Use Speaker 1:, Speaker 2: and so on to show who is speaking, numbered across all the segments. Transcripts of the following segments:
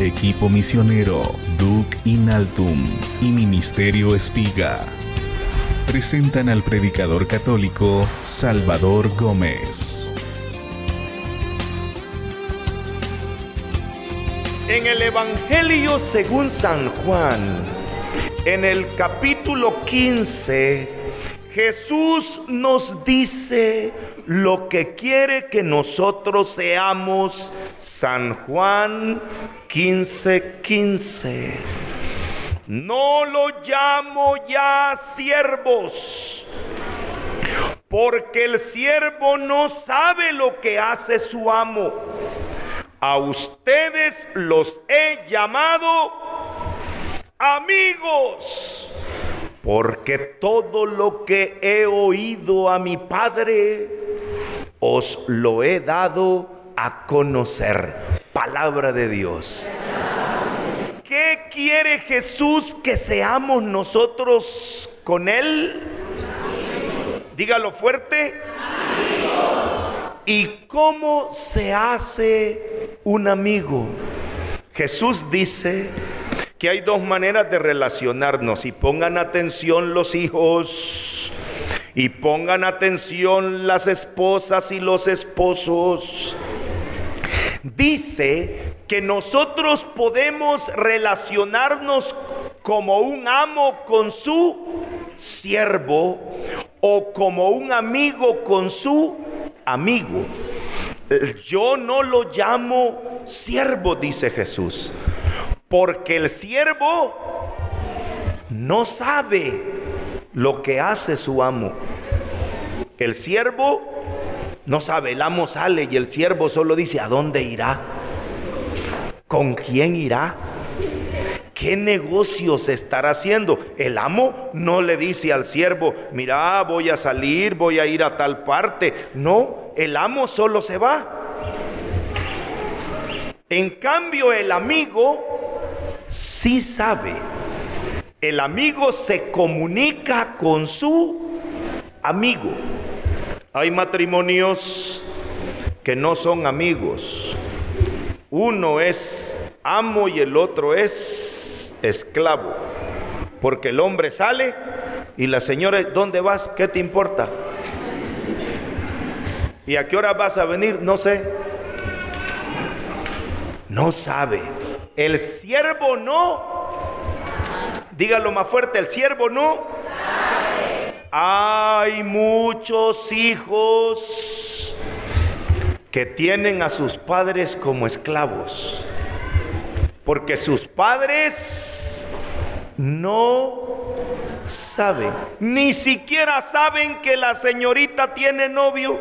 Speaker 1: Equipo misionero Duc Inaltum y Ministerio Espiga presentan al predicador católico Salvador Gómez.
Speaker 2: En el Evangelio según San Juan, en el capítulo 15, Jesús nos dice lo que quiere que nosotros seamos. San Juan 15:15. 15. No lo llamo ya siervos, porque el siervo no sabe lo que hace su amo. A ustedes los he llamado amigos porque todo lo que he oído a mi Padre, os lo he dado a conocer. Palabra de Dios. ¿Qué quiere Jesús que seamos nosotros con Él? Dígalo fuerte. ¿Y cómo se hace un amigo? Jesús dice, que hay dos maneras de relacionarnos y pongan atención los hijos y pongan atención las esposas y los esposos. Dice que nosotros podemos relacionarnos como un amo con su siervo o como un amigo con su amigo. Yo no lo llamo siervo, dice Jesús porque el siervo no sabe lo que hace su amo. El siervo no sabe, el amo sale y el siervo solo dice, ¿a dónde irá? ¿Con quién irá? ¿Qué negocios estará haciendo? El amo no le dice al siervo, mira, voy a salir, voy a ir a tal parte. No, el amo solo se va. En cambio, el amigo sí sabe. El amigo se comunica con su amigo. Hay matrimonios que no son amigos. Uno es amo y el otro es esclavo. Porque el hombre sale y la señora, ¿dónde vas? ¿Qué te importa? ¿Y a qué hora vas a venir? No sé. No sabe. El siervo no. Dígalo más fuerte, el siervo no. Hay muchos hijos que tienen a sus padres como esclavos. Porque sus padres no saben, ni siquiera saben que la señorita tiene novio.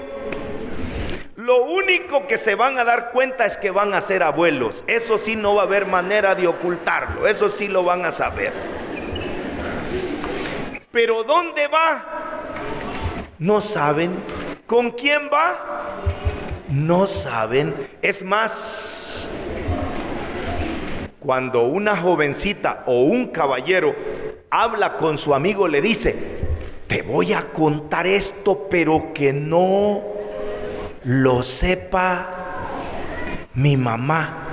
Speaker 2: Lo único que se van a dar cuenta es que van a ser abuelos. Eso sí no va a haber manera de ocultarlo. Eso sí lo van a saber. Pero ¿dónde va? No saben. ¿Con quién va? No saben. Es más, cuando una jovencita o un caballero habla con su amigo, le dice, te voy a contar esto, pero que no lo sepa mi mamá,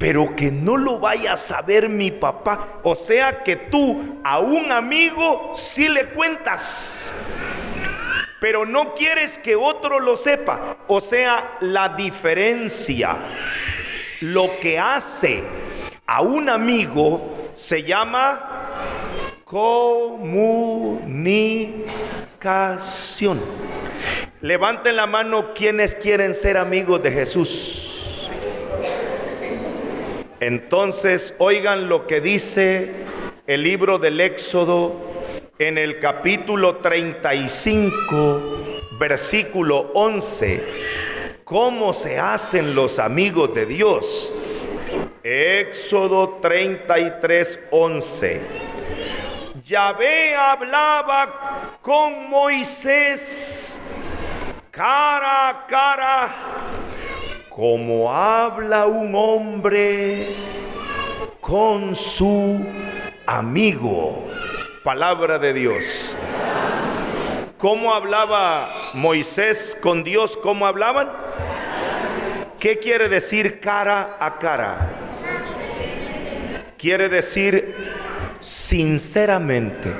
Speaker 2: pero que no lo vaya a saber mi papá. O sea que tú a un amigo sí le cuentas, pero no quieres que otro lo sepa. O sea, la diferencia, lo que hace a un amigo se llama comunicación. Levanten la mano quienes quieren ser amigos de Jesús. Entonces, oigan lo que dice el libro del Éxodo en el capítulo 35, versículo 11. ¿Cómo se hacen los amigos de Dios? Éxodo 33, 11. Yahvé hablaba con Moisés cara a cara, como habla un hombre con su amigo. Palabra de Dios. ¿Cómo hablaba Moisés con Dios? ¿Cómo hablaban? ¿Qué quiere decir cara a cara? quiere decir sinceramente,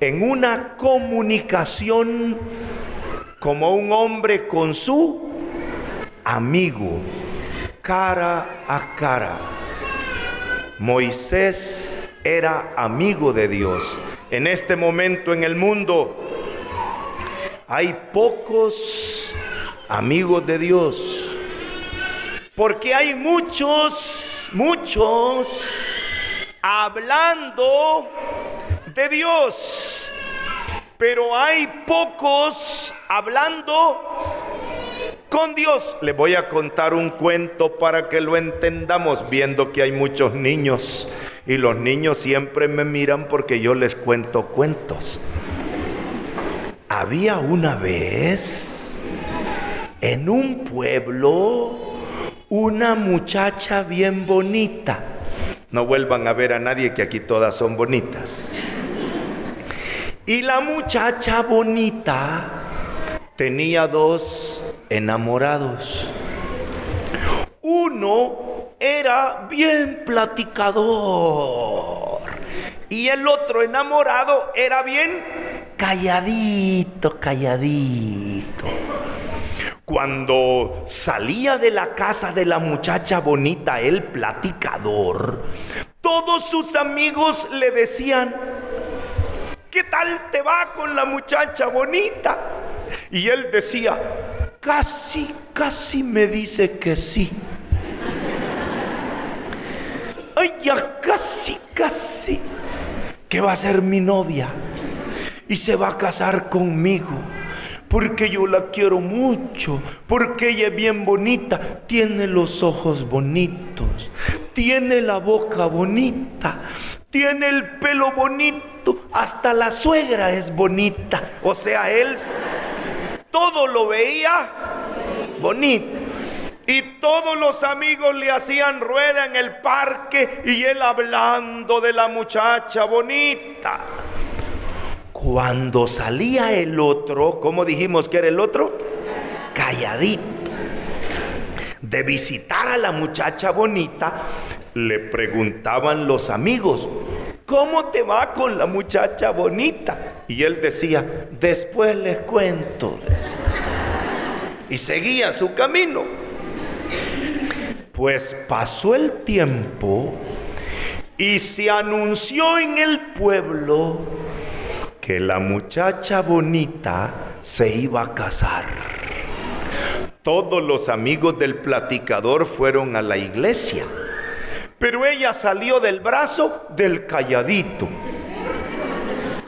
Speaker 2: en una comunicación como un hombre con su amigo, cara a cara. Moisés era amigo de Dios. En este momento en el mundo hay pocos amigos de Dios. Porque hay muchos, muchos hablando de Dios. Pero hay pocos hablando con Dios. Les voy a contar un cuento para que lo entendamos, viendo que hay muchos niños y los niños siempre me miran porque yo les cuento cuentos. Había una vez en un pueblo una muchacha bien bonita. No vuelvan a ver a nadie que aquí todas son bonitas. Y la muchacha bonita tenía dos enamorados. Uno era bien platicador y el otro enamorado era bien calladito, calladito. Cuando salía de la casa de la muchacha bonita, el platicador, todos sus amigos le decían, ¿qué tal te va con la muchacha bonita? Y él decía, casi, casi me dice que sí. Ay, ya casi, casi, que va a ser mi novia y se va a casar conmigo. Porque yo la quiero mucho, porque ella es bien bonita, tiene los ojos bonitos, tiene la boca bonita, tiene el pelo bonito, hasta la suegra es bonita. O sea, él todo lo veía bonito. Y todos los amigos le hacían rueda en el parque y él hablando de la muchacha bonita. Cuando salía el otro, ¿cómo dijimos que era el otro? Calladito. De visitar a la muchacha bonita, le preguntaban los amigos, ¿cómo te va con la muchacha bonita? Y él decía, después les cuento. Y seguía su camino. Pues pasó el tiempo y se anunció en el pueblo que la muchacha bonita se iba a casar. Todos los amigos del platicador fueron a la iglesia, pero ella salió del brazo del calladito,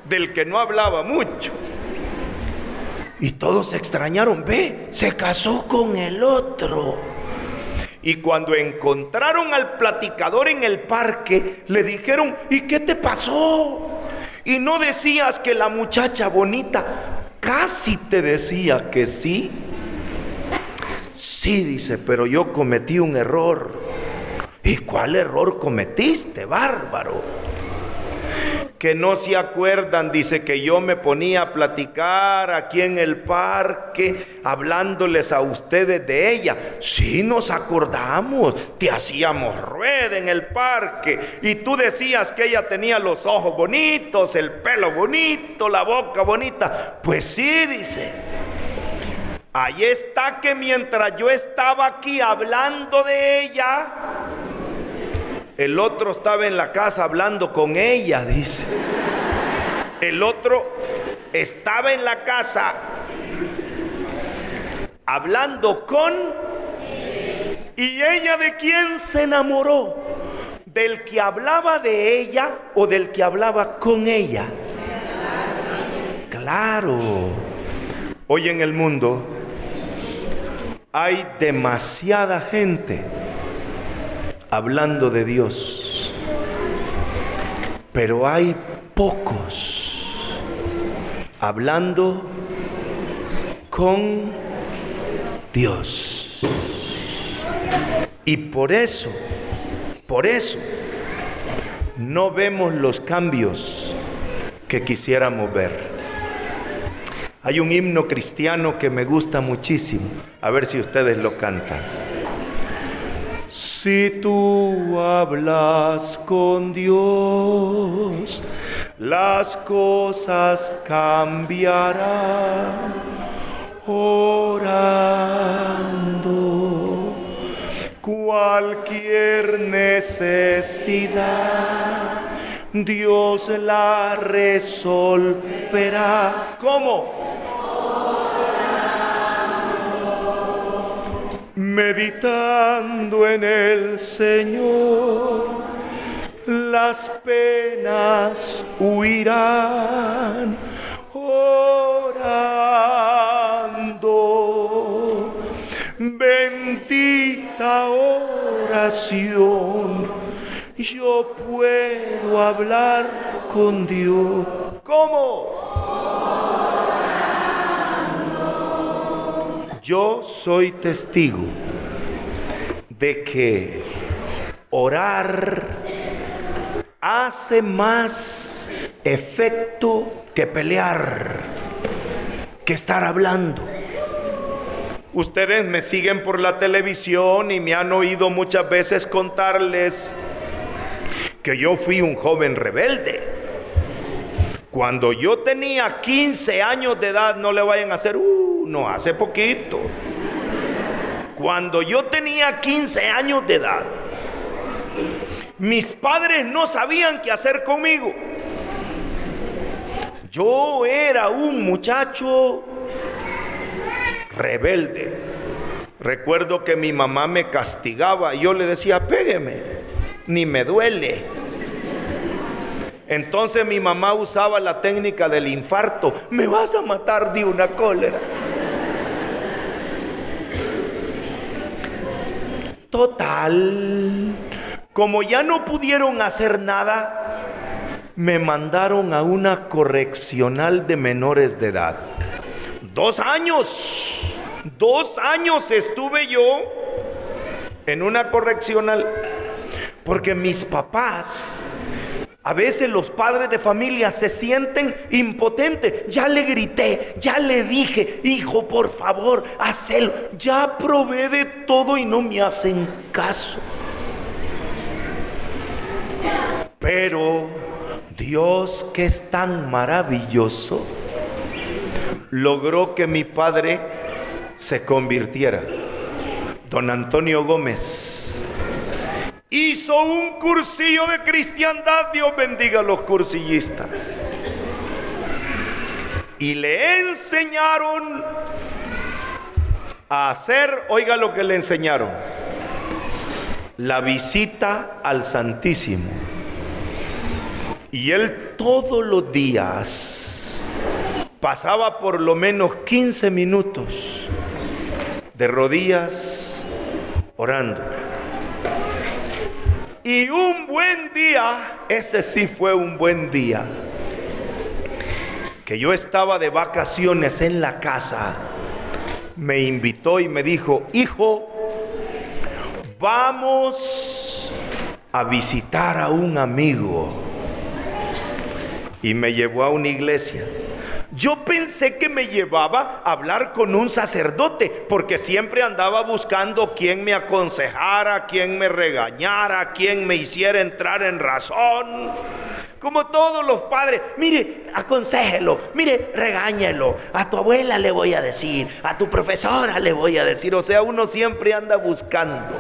Speaker 2: del que no hablaba mucho. Y todos se extrañaron, ve, se casó con el otro. Y cuando encontraron al platicador en el parque, le dijeron, ¿y qué te pasó? Y no decías que la muchacha bonita casi te decía que sí. Sí, dice, pero yo cometí un error. ¿Y cuál error cometiste, bárbaro? que no se acuerdan, dice que yo me ponía a platicar aquí en el parque, hablándoles a ustedes de ella. Sí nos acordamos, te hacíamos rueda en el parque y tú decías que ella tenía los ojos bonitos, el pelo bonito, la boca bonita. Pues sí, dice. Ahí está que mientras yo estaba aquí hablando de ella, el otro estaba en la casa hablando con ella, dice. El otro estaba en la casa hablando con... ¿Y ella de quién se enamoró? ¿Del que hablaba de ella o del que hablaba con ella? Claro. Hoy en el mundo hay demasiada gente hablando de Dios, pero hay pocos hablando con Dios. Y por eso, por eso, no vemos los cambios que quisiéramos ver. Hay un himno cristiano que me gusta muchísimo, a ver si ustedes lo cantan. Si tú hablas con Dios, las cosas cambiarán. Orando cualquier necesidad, Dios la resolverá. ¿Cómo? meditando en el Señor, las penas huirán orando. Bendita oración, yo puedo hablar con Dios. ¿Cómo? Yo soy testigo de que orar hace más efecto que pelear, que estar hablando. Ustedes me siguen por la televisión y me han oído muchas veces contarles que yo fui un joven rebelde. Cuando yo tenía 15 años de edad, no le vayan a hacer, uh, no hace poquito. Cuando yo tenía 15 años de edad, mis padres no sabían qué hacer conmigo. Yo era un muchacho rebelde. Recuerdo que mi mamá me castigaba y yo le decía, pégueme, ni me duele. Entonces mi mamá usaba la técnica del infarto, me vas a matar de una cólera. Total, como ya no pudieron hacer nada, me mandaron a una correccional de menores de edad. Dos años, dos años estuve yo en una correccional, porque mis papás a veces los padres de familia se sienten impotentes. Ya le grité, ya le dije, hijo, por favor, hazlo. Ya probé de todo y no me hacen caso. Pero Dios que es tan maravilloso, logró que mi padre se convirtiera. Don Antonio Gómez hizo un cursillo de cristiandad, Dios bendiga a los cursillistas. Y le enseñaron a hacer, oiga lo que le enseñaron, la visita al Santísimo. Y él todos los días pasaba por lo menos 15 minutos de rodillas orando. Y un buen día, ese sí fue un buen día, que yo estaba de vacaciones en la casa, me invitó y me dijo, hijo, vamos a visitar a un amigo. Y me llevó a una iglesia. Yo pensé que me llevaba a hablar con un sacerdote, porque siempre andaba buscando quien me aconsejara, quien me regañara, quien me hiciera entrar en razón. Como todos los padres, mire, aconsejelo, mire, regáñelo. A tu abuela le voy a decir, a tu profesora le voy a decir. O sea, uno siempre anda buscando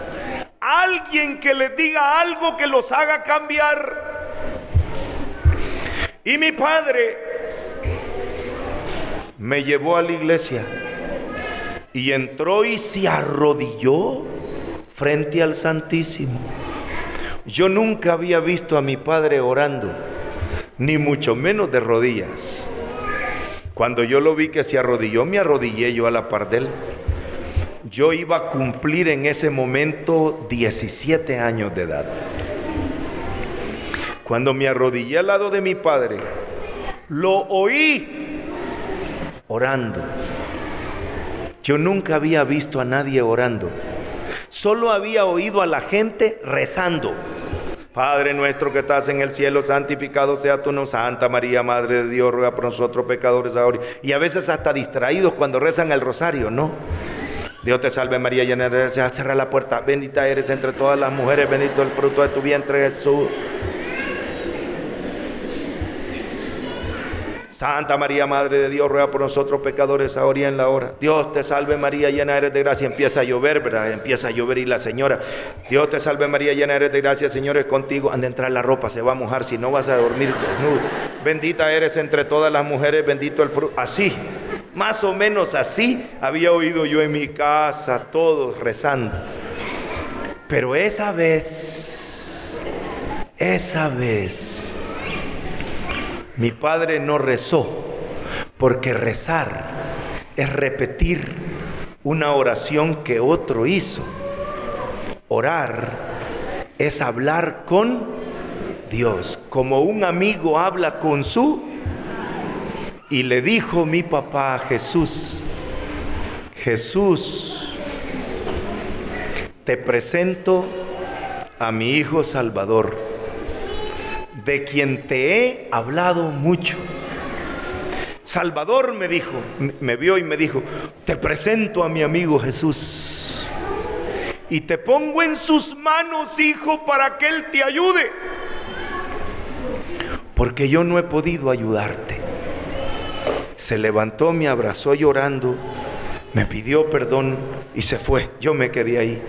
Speaker 2: alguien que le diga algo que los haga cambiar. Y mi padre me llevó a la iglesia y entró y se arrodilló frente al Santísimo. Yo nunca había visto a mi padre orando, ni mucho menos de rodillas. Cuando yo lo vi que se arrodilló, me arrodillé yo a la par de él. Yo iba a cumplir en ese momento 17 años de edad. Cuando me arrodillé al lado de mi padre, lo oí orando. Yo nunca había visto a nadie orando. Solo había oído a la gente rezando. Padre nuestro que estás en el cielo, santificado sea tu nombre. Santa María, Madre de Dios, ruega por nosotros pecadores ahora. Y a veces hasta distraídos cuando rezan el rosario, ¿no? Dios te salve María, llena de gracia, cerra la puerta, bendita eres entre todas las mujeres, bendito el fruto de tu vientre Jesús. Santa María, Madre de Dios, ruega por nosotros pecadores ahora y en la hora. Dios te salve María, llena eres de gracia. Empieza a llover, ¿verdad? Empieza a llover y la señora. Dios te salve María, llena eres de gracia. Señor es contigo. Han de entrar la ropa, se va a mojar. Si no vas a dormir desnudo. Bendita eres entre todas las mujeres, bendito el fruto. Así, más o menos así había oído yo en mi casa, todos rezando. Pero esa vez, esa vez mi padre no rezó, porque rezar es repetir una oración que otro hizo. Orar es hablar con Dios, como un amigo habla con su... Y le dijo mi papá a Jesús, Jesús, te presento a mi hijo Salvador de quien te he hablado mucho. Salvador me dijo, me vio y me dijo, te presento a mi amigo Jesús. Y te pongo en sus manos, hijo, para que Él te ayude. Porque yo no he podido ayudarte. Se levantó, me abrazó llorando, me pidió perdón y se fue. Yo me quedé ahí.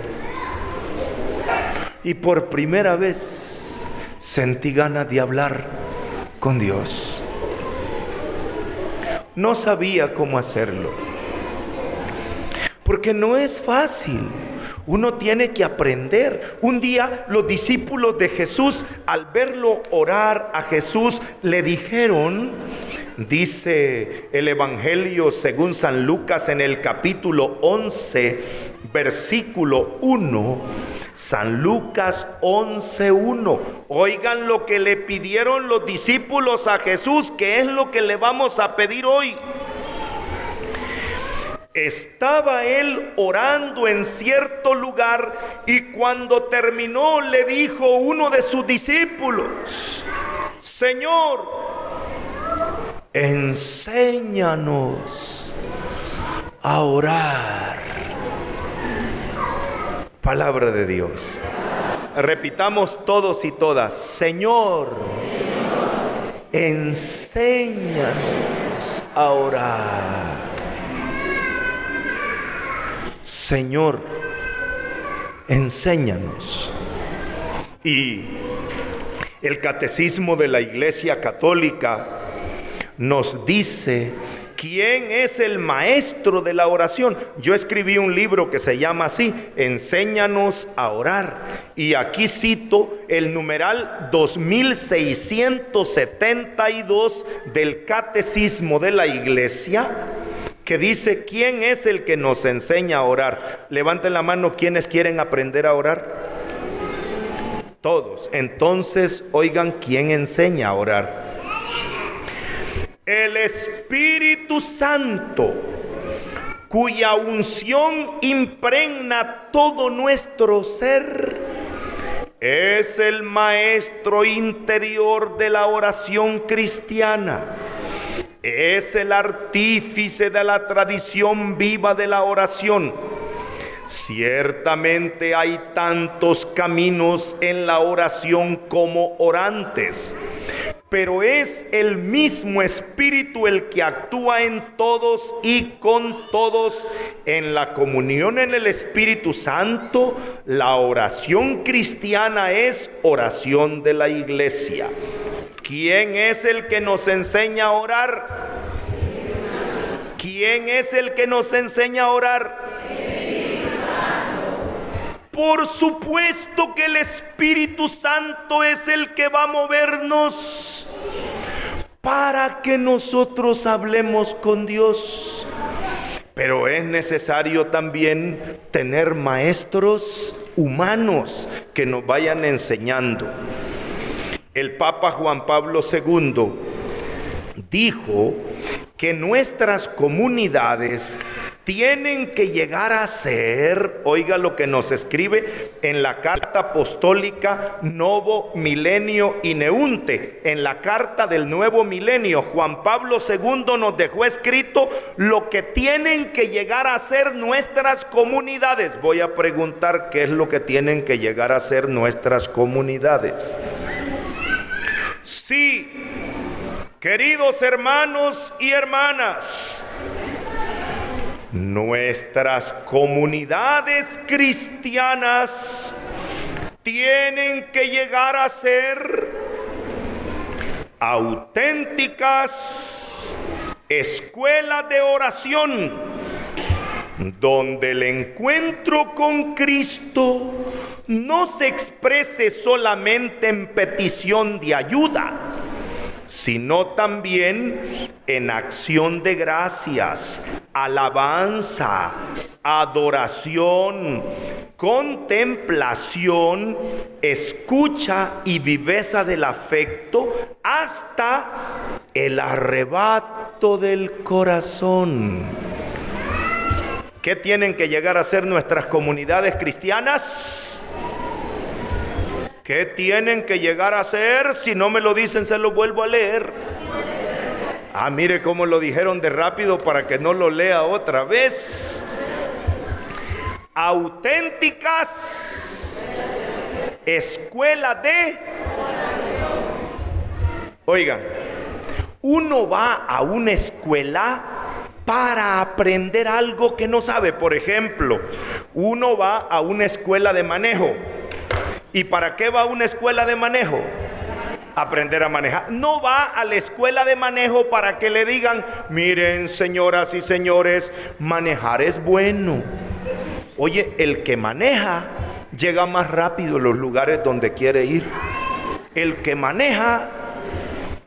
Speaker 2: Y por primera vez sentí ganas de hablar con Dios. No sabía cómo hacerlo. Porque no es fácil. Uno tiene que aprender. Un día los discípulos de Jesús, al verlo orar a Jesús, le dijeron, dice el Evangelio según San Lucas en el capítulo 11, versículo 1, San Lucas 11.1. Oigan lo que le pidieron los discípulos a Jesús, que es lo que le vamos a pedir hoy. Estaba él orando en cierto lugar y cuando terminó le dijo uno de sus discípulos, Señor, enséñanos a orar palabra de Dios. Repitamos todos y todas, Señor, enséñanos a orar. Señor, enséñanos. Y el catecismo de la Iglesia Católica nos dice ¿Quién es el maestro de la oración? Yo escribí un libro que se llama así, Enséñanos a orar. Y aquí cito el numeral 2672 del Catecismo de la Iglesia que dice, ¿quién es el que nos enseña a orar? Levanten la mano quienes quieren aprender a orar. Todos. Entonces, oigan, ¿quién enseña a orar? El Espíritu Santo, cuya unción impregna todo nuestro ser, es el maestro interior de la oración cristiana. Es el artífice de la tradición viva de la oración. Ciertamente hay tantos caminos en la oración como orantes pero es el mismo Espíritu el que actúa en todos y con todos en la comunión en el Espíritu Santo. La oración cristiana es oración de la iglesia. ¿Quién es el que nos enseña a orar? ¿Quién es el que nos enseña a orar? Por supuesto que el Espíritu Santo es el que va a movernos para que nosotros hablemos con Dios. Pero es necesario también tener maestros humanos que nos vayan enseñando. El Papa Juan Pablo II dijo que nuestras comunidades tienen que llegar a ser, oiga lo que nos escribe en la carta apostólica Novo Milenio y Neunte, en la carta del nuevo milenio, Juan Pablo II nos dejó escrito lo que tienen que llegar a ser nuestras comunidades. Voy a preguntar qué es lo que tienen que llegar a ser nuestras comunidades. Sí, queridos hermanos y hermanas, Nuestras comunidades cristianas tienen que llegar a ser auténticas escuelas de oración donde el encuentro con Cristo no se exprese solamente en petición de ayuda, sino también en acción de gracias, alabanza, adoración, contemplación, escucha y viveza del afecto hasta el arrebato del corazón. ¿Qué tienen que llegar a ser nuestras comunidades cristianas? ¿Qué tienen que llegar a ser? Si no me lo dicen, se lo vuelvo a leer. Ah, mire cómo lo dijeron de rápido para que no lo lea otra vez. Auténticas escuela de... Oigan, uno va a una escuela para aprender algo que no sabe. Por ejemplo, uno va a una escuela de manejo ¿Y para qué va a una escuela de manejo? Aprender a manejar. No va a la escuela de manejo para que le digan, miren señoras y señores, manejar es bueno. Oye, el que maneja llega más rápido a los lugares donde quiere ir. El que maneja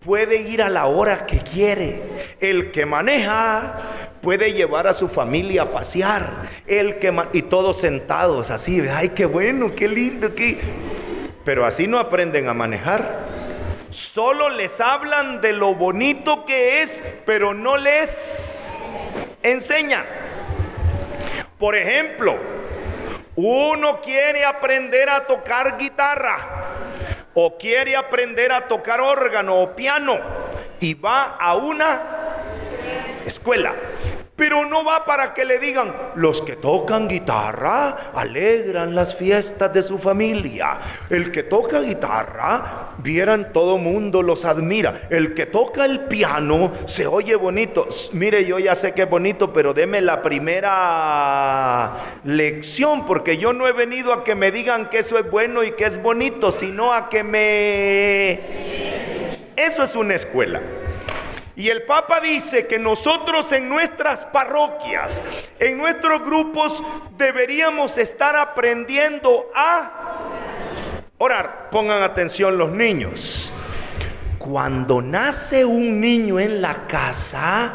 Speaker 2: puede ir a la hora que quiere. El que maneja puede llevar a su familia a pasear. El que y todos sentados así, ay, qué bueno, qué lindo, pero así no aprenden a manejar. Solo les hablan de lo bonito que es, pero no les enseñan. Por ejemplo, uno quiere aprender a tocar guitarra o quiere aprender a tocar órgano o piano y va a una escuela. Pero no va para que le digan, los que tocan guitarra alegran las fiestas de su familia. El que toca guitarra, vieran todo mundo los admira. El que toca el piano se oye bonito. Mire, yo ya sé que es bonito, pero deme la primera lección, porque yo no he venido a que me digan que eso es bueno y que es bonito, sino a que me... Eso es una escuela. Y el Papa dice que nosotros en nuestras parroquias, en nuestros grupos, deberíamos estar aprendiendo a orar. Pongan atención los niños. Cuando nace un niño en la casa,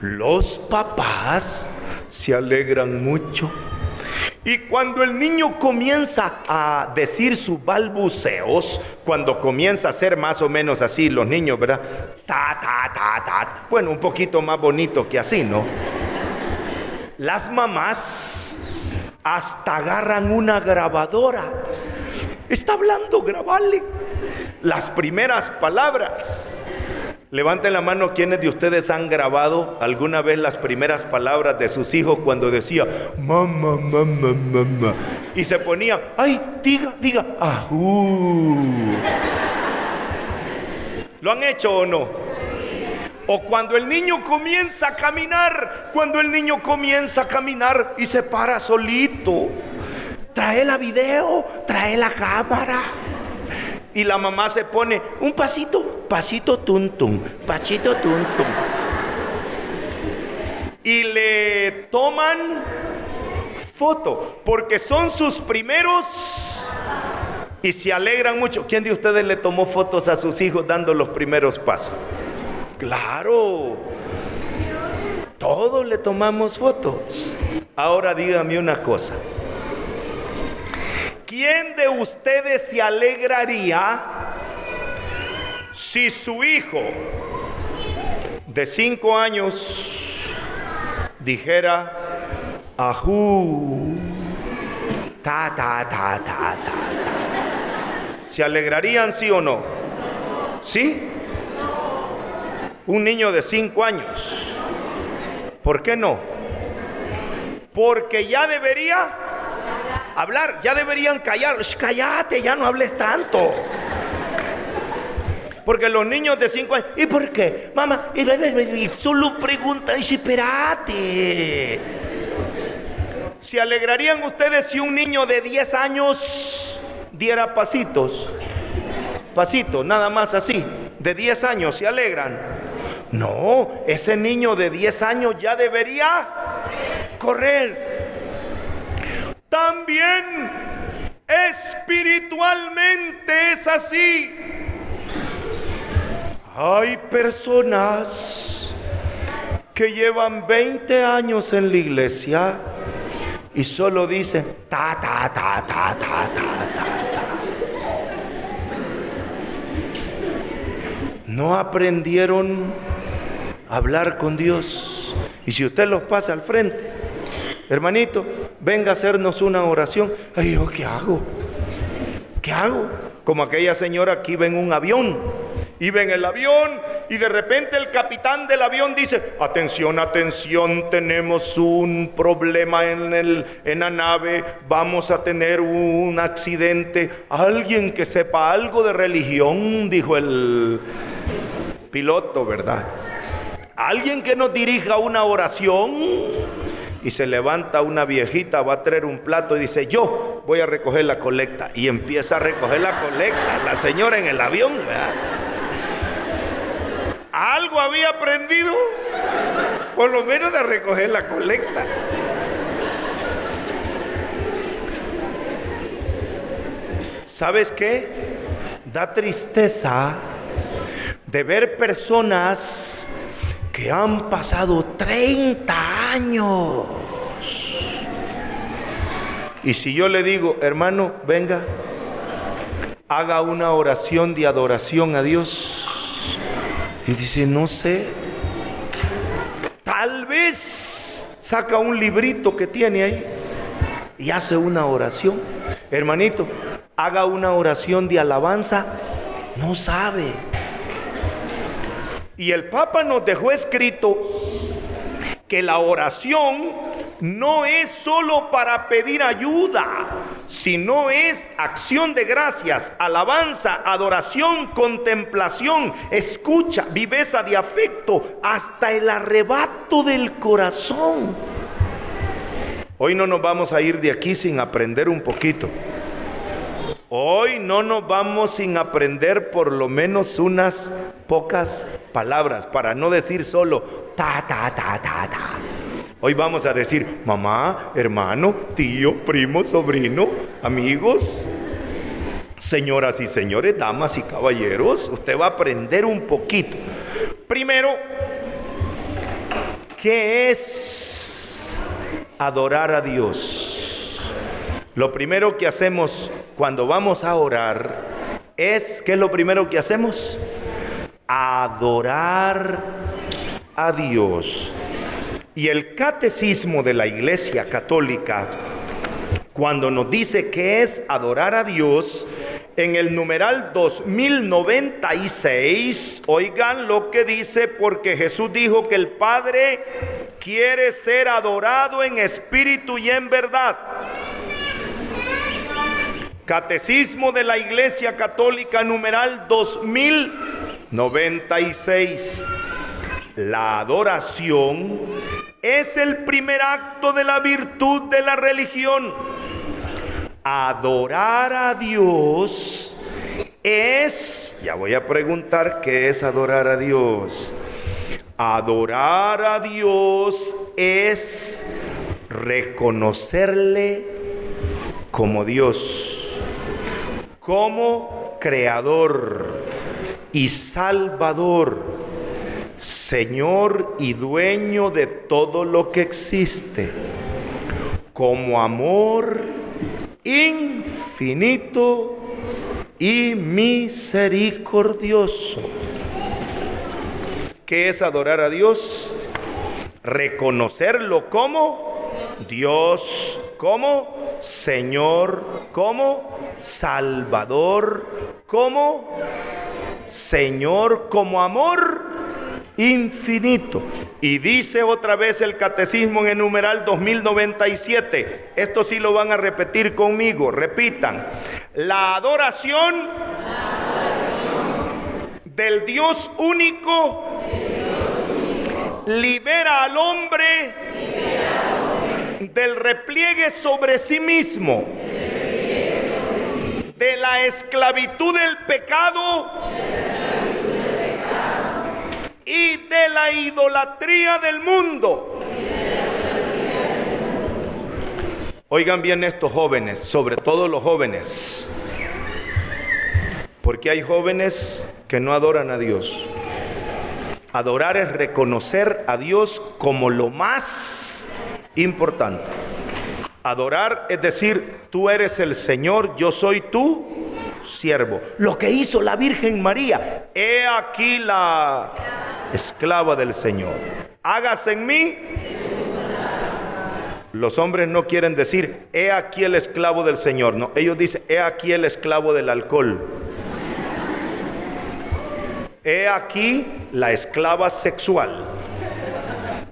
Speaker 2: los papás se alegran mucho y cuando el niño comienza a decir sus balbuceos, cuando comienza a ser más o menos así los niños, ¿verdad? Ta, ta, ta, ta. Bueno, un poquito más bonito que así, ¿no? Las mamás hasta agarran una grabadora. Está hablando, grabarle las primeras palabras. Levanten la mano quienes de ustedes han grabado alguna vez las primeras palabras de sus hijos cuando decía mamá, mamá, mamá. Y se ponía, ay, diga, diga, ajú. ¿Lo han hecho o no? O cuando el niño comienza a caminar, cuando el niño comienza a caminar y se para solito. Trae la video, trae la cámara. Y la mamá se pone un pasito, pasito tuntum, pasito tuntum. Y le toman foto, porque son sus primeros y se alegran mucho. ¿Quién de ustedes le tomó fotos a sus hijos dando los primeros pasos? Claro, todos le tomamos fotos. Ahora dígame una cosa. ¿Quién de ustedes se alegraría si su hijo de 5 años, dijera, ajú, ta, ta, ta, ta, ta, ta. ¿Se alegrarían, sí o no? ¿Sí? Un niño de cinco años. ¿Por qué no? Porque ya debería hablar, ya deberían callar. cállate, ya no hables tanto. Porque los niños de 5 años, ¿y por qué? Mamá, y solo pregunta, dice, espérate. ¿Se alegrarían ustedes si un niño de 10 años diera pasitos? Pasitos, nada más así. De 10 años, ¿se alegran? No, ese niño de 10 años ya debería correr. También espiritualmente es así. Hay personas que llevan 20 años en la iglesia y solo dicen ta ta ta ta ta ta ta. No aprendieron a hablar con Dios. Y si usted los pasa al frente, hermanito, venga a hacernos una oración. Ay, ¿yo qué hago? ¿Qué hago? Como aquella señora que iba en un avión Iba en el avión y de repente el capitán del avión dice, atención, atención, tenemos un problema en, el, en la nave, vamos a tener un accidente. Alguien que sepa algo de religión, dijo el piloto, ¿verdad? Alguien que nos dirija una oración y se levanta una viejita, va a traer un plato y dice, yo voy a recoger la colecta. Y empieza a recoger la colecta, la señora en el avión, ¿verdad? algo había aprendido, por lo menos de recoger la colecta. ¿Sabes qué? Da tristeza de ver personas que han pasado 30 años. Y si yo le digo, hermano, venga, haga una oración de adoración a Dios y dice, no sé, tal vez saca un librito que tiene ahí y hace una oración. Hermanito, haga una oración de alabanza, no sabe. Y el Papa nos dejó escrito que la oración no es solo para pedir ayuda, sino es acción de gracias, alabanza, adoración, contemplación, escucha, viveza de afecto, hasta el arrebato del corazón. Hoy no nos vamos a ir de aquí sin aprender un poquito. Hoy no nos vamos sin aprender por lo menos unas pocas palabras, para no decir solo ta, ta, ta, ta, ta. Hoy vamos a decir mamá, hermano, tío, primo, sobrino, amigos, señoras y señores, damas y caballeros. Usted va a aprender un poquito. Primero, ¿qué es adorar a Dios? Lo primero que hacemos cuando vamos a orar es, ¿qué es lo primero que hacemos? Adorar a Dios. Y el catecismo de la Iglesia Católica, cuando nos dice que es adorar a Dios, en el numeral 2096, oigan lo que dice, porque Jesús dijo que el Padre quiere ser adorado en espíritu y en verdad. Catecismo de la Iglesia Católica, numeral 2096. La adoración es el primer acto de la virtud de la religión. Adorar a Dios es, ya voy a preguntar qué es adorar a Dios. Adorar a Dios es reconocerle como Dios, como creador y salvador Señor y dueño de todo lo que existe, como amor infinito y misericordioso. ¿Qué es adorar a Dios? reconocerlo como Dios, como Señor, como Salvador, como Señor, como amor infinito. Y dice otra vez el catecismo en el numeral 2097, esto sí lo van a repetir conmigo, repitan, la adoración, del Dios único, libera al hombre, del repliegue sobre sí mismo, de la esclavitud del pecado y de la idolatría del mundo. Oigan bien estos jóvenes, sobre todo los jóvenes, porque hay jóvenes que no adoran a Dios. Adorar es reconocer a Dios como lo más importante. Adorar es decir, tú eres el Señor, yo soy tú siervo. Lo que hizo la Virgen María, he aquí la esclava del Señor. Hágase en mí. Los hombres no quieren decir, he aquí el esclavo del Señor. No, ellos dicen, he aquí el esclavo del alcohol. He aquí la esclava sexual.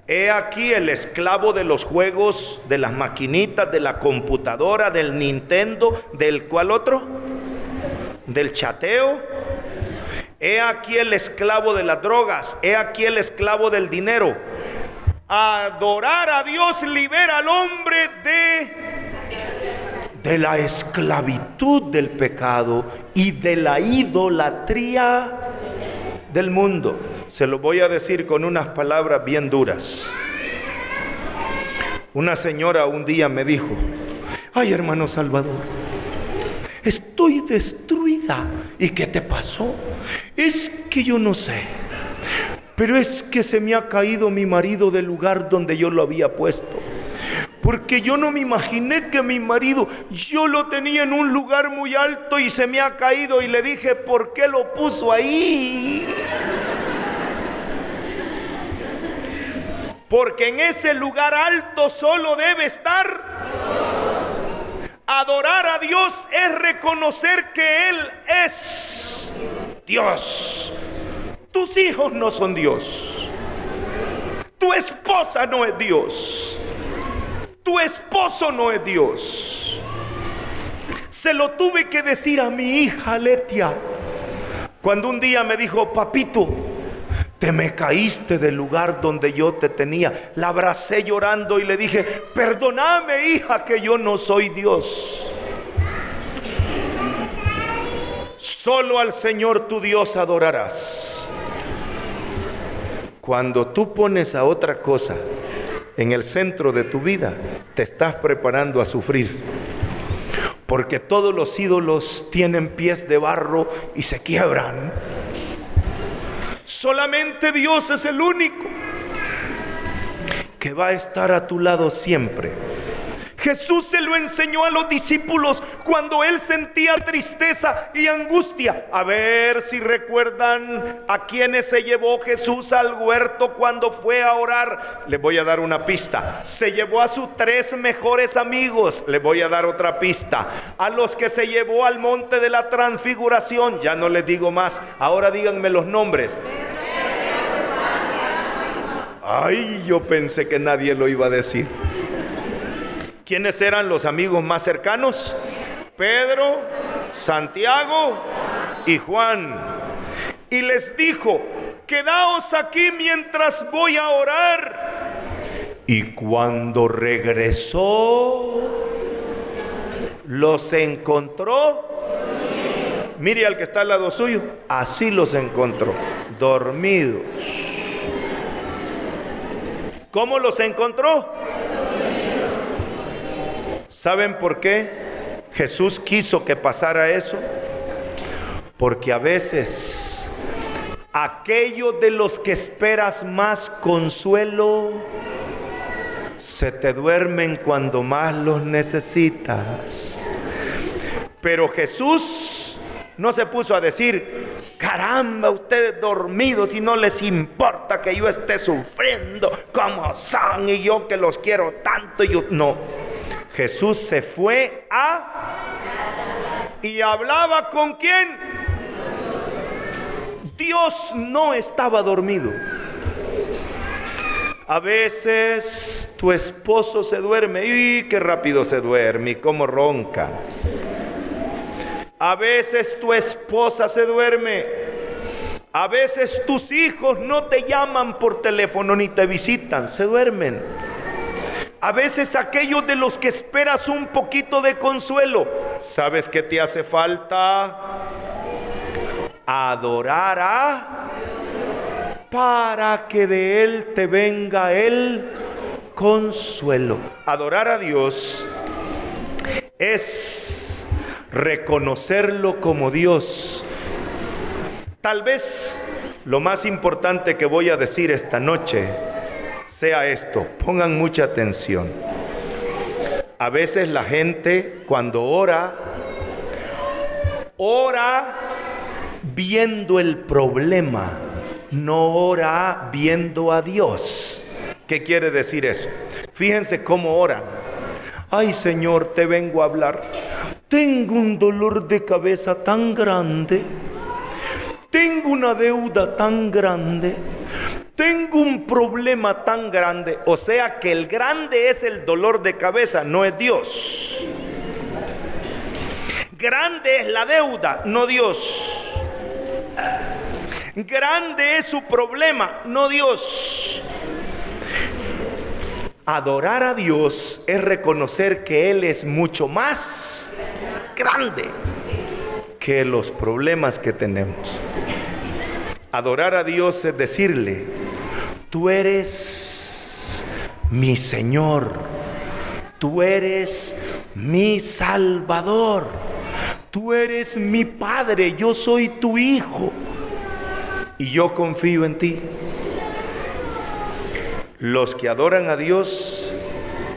Speaker 2: He aquí el esclavo de los juegos, de las maquinitas, de la computadora, del Nintendo, del cual otro, del chateo, He aquí el esclavo de las drogas, he aquí el esclavo del dinero. Adorar a Dios libera al hombre de de la esclavitud del pecado y de la idolatría del mundo. Se lo voy a decir con unas palabras bien duras. Una señora un día me dijo, ay hermano Salvador, estoy destruida. ¿Y qué te pasó? Es que yo no sé. Pero es que se me ha caído mi marido del lugar donde yo lo había puesto. Porque yo no me imaginé que mi marido, yo lo tenía en un lugar muy alto y se me ha caído y le dije, ¿por qué lo puso ahí? Porque en ese lugar alto solo debe estar Adorar a Dios es reconocer que Él es Dios. Tus hijos no son Dios. Tu esposa no es Dios. Tu esposo no es Dios. Se lo tuve que decir a mi hija Letia. Cuando un día me dijo, papito, te me caíste del lugar donde yo te tenía. La abracé llorando y le dije, perdóname hija que yo no soy Dios. Solo al Señor tu Dios adorarás. Cuando tú pones a otra cosa en el centro de tu vida, te estás preparando a sufrir. Porque todos los ídolos tienen pies de barro y se quiebran. Solamente Dios es el único que va a estar a tu lado siempre. Jesús se lo enseñó a los discípulos cuando él sentía tristeza y angustia. A ver si recuerdan a quienes se llevó Jesús al huerto cuando fue a orar. Les voy a dar una pista. Se llevó a sus tres mejores amigos. Les voy a dar otra pista. A los que se llevó al monte de la transfiguración. Ya no les digo más. Ahora díganme los nombres. Ay, yo pensé que nadie lo iba a decir. ¿Quiénes eran los amigos más cercanos? Pedro, Santiago y Juan. Y les dijo, quedaos aquí mientras voy a orar. Y cuando regresó, los encontró. Mire al que está al lado suyo, así los encontró, dormidos. ¿Cómo los encontró? ¿Saben por qué Jesús quiso que pasara eso? Porque a veces aquellos de los que esperas más consuelo se te duermen cuando más los necesitas. Pero Jesús no se puso a decir, Caramba, ustedes dormidos y no les importa que yo esté sufriendo como son y yo que los quiero tanto. Yo, no, Jesús se fue a... ¿Y hablaba con quién? Dios no estaba dormido. A veces tu esposo se duerme y qué rápido se duerme y cómo ronca. A veces tu esposa se duerme. A veces tus hijos no te llaman por teléfono ni te visitan, se duermen. A veces aquellos de los que esperas un poquito de consuelo, ¿sabes qué te hace falta? Adorar a para que de Él te venga el consuelo. Adorar a Dios es reconocerlo como Dios. Tal vez lo más importante que voy a decir esta noche sea esto. Pongan mucha atención. A veces la gente cuando ora, ora viendo el problema, no ora viendo a Dios. ¿Qué quiere decir eso? Fíjense cómo ora. Ay Señor, te vengo a hablar. Tengo un dolor de cabeza tan grande. Tengo una deuda tan grande tengo un problema tan grande, o sea que el grande es el dolor de cabeza, no es Dios. Grande es la deuda, no Dios. Grande es su problema, no Dios. Adorar a Dios es reconocer que Él es mucho más grande que los problemas que tenemos. Adorar a Dios es decirle, tú eres mi Señor, tú eres mi Salvador, tú eres mi Padre, yo soy tu Hijo. Y yo confío en ti. Los que adoran a Dios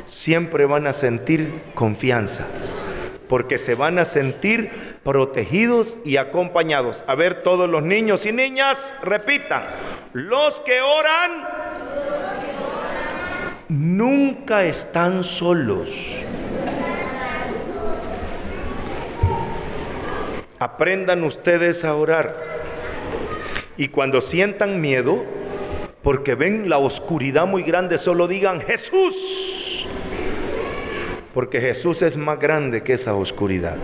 Speaker 2: siempre van a sentir confianza, porque se van a sentir protegidos y acompañados. A ver, todos los niños y niñas, repitan, los que oran nunca están solos. Aprendan ustedes a orar. Y cuando sientan miedo, porque ven la oscuridad muy grande, solo digan Jesús. Porque Jesús es más grande que esa oscuridad.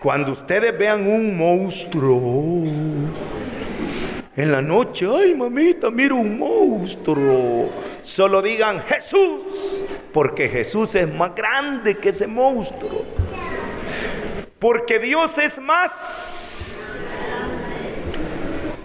Speaker 2: Cuando ustedes vean un monstruo en la noche, ay mamita, mira un monstruo. Solo digan Jesús, porque Jesús es más grande que ese monstruo. Porque Dios es más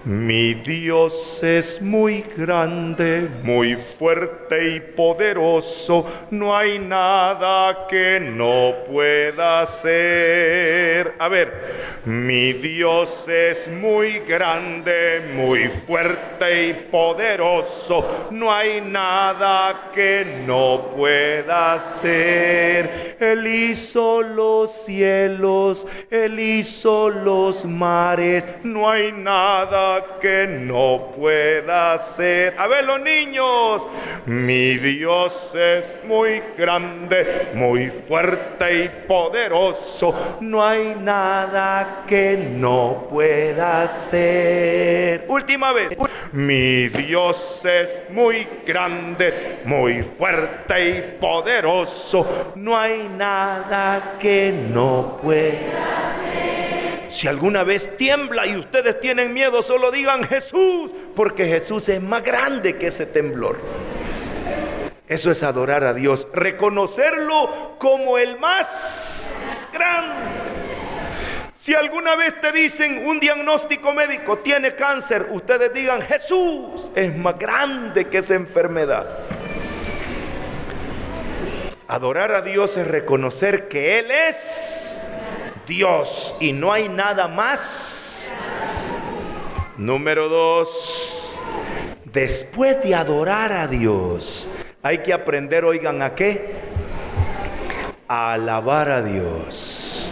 Speaker 2: mi Dios es muy grande, muy fuerte y poderoso, no hay nada que no pueda hacer. A ver, mi Dios es muy grande, muy fuerte y poderoso, no hay nada que no pueda hacer. Él hizo los cielos, Él hizo los mares, no hay nada que no pueda ser. A ver los niños, mi Dios es muy grande, muy fuerte y poderoso. No hay nada que no pueda ser. Última vez. Mi Dios es muy grande, muy fuerte y poderoso. No hay nada que no pueda. Si alguna vez tiembla y ustedes tienen miedo, solo digan Jesús, porque Jesús es más grande que ese temblor. Eso es adorar a Dios, reconocerlo como el más grande. Si alguna vez te dicen un diagnóstico médico, tiene cáncer, ustedes digan, Jesús es más grande que esa enfermedad. Adorar a Dios es reconocer que Él es Dios y no hay nada más. Número dos, después de adorar a Dios, hay que aprender, oigan, ¿a qué? A alabar a Dios.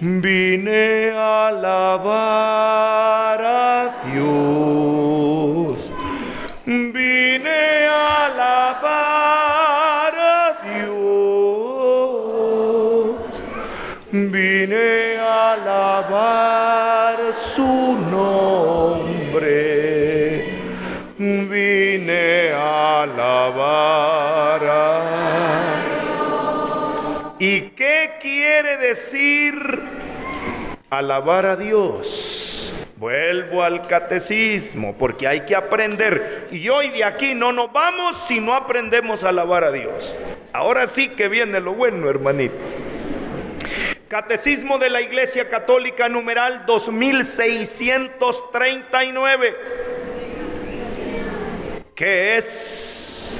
Speaker 2: vine a alabar a Dios. Vine a alabar alabar su nombre. Vine a alabar a ¿Y qué quiere decir alabar a Dios? Vuelvo al catecismo porque hay que aprender. Y hoy de aquí no nos vamos si no aprendemos a alabar a Dios. Ahora sí que viene lo bueno, hermanito. Catecismo de la Iglesia Católica numeral 2639. ¿Qué es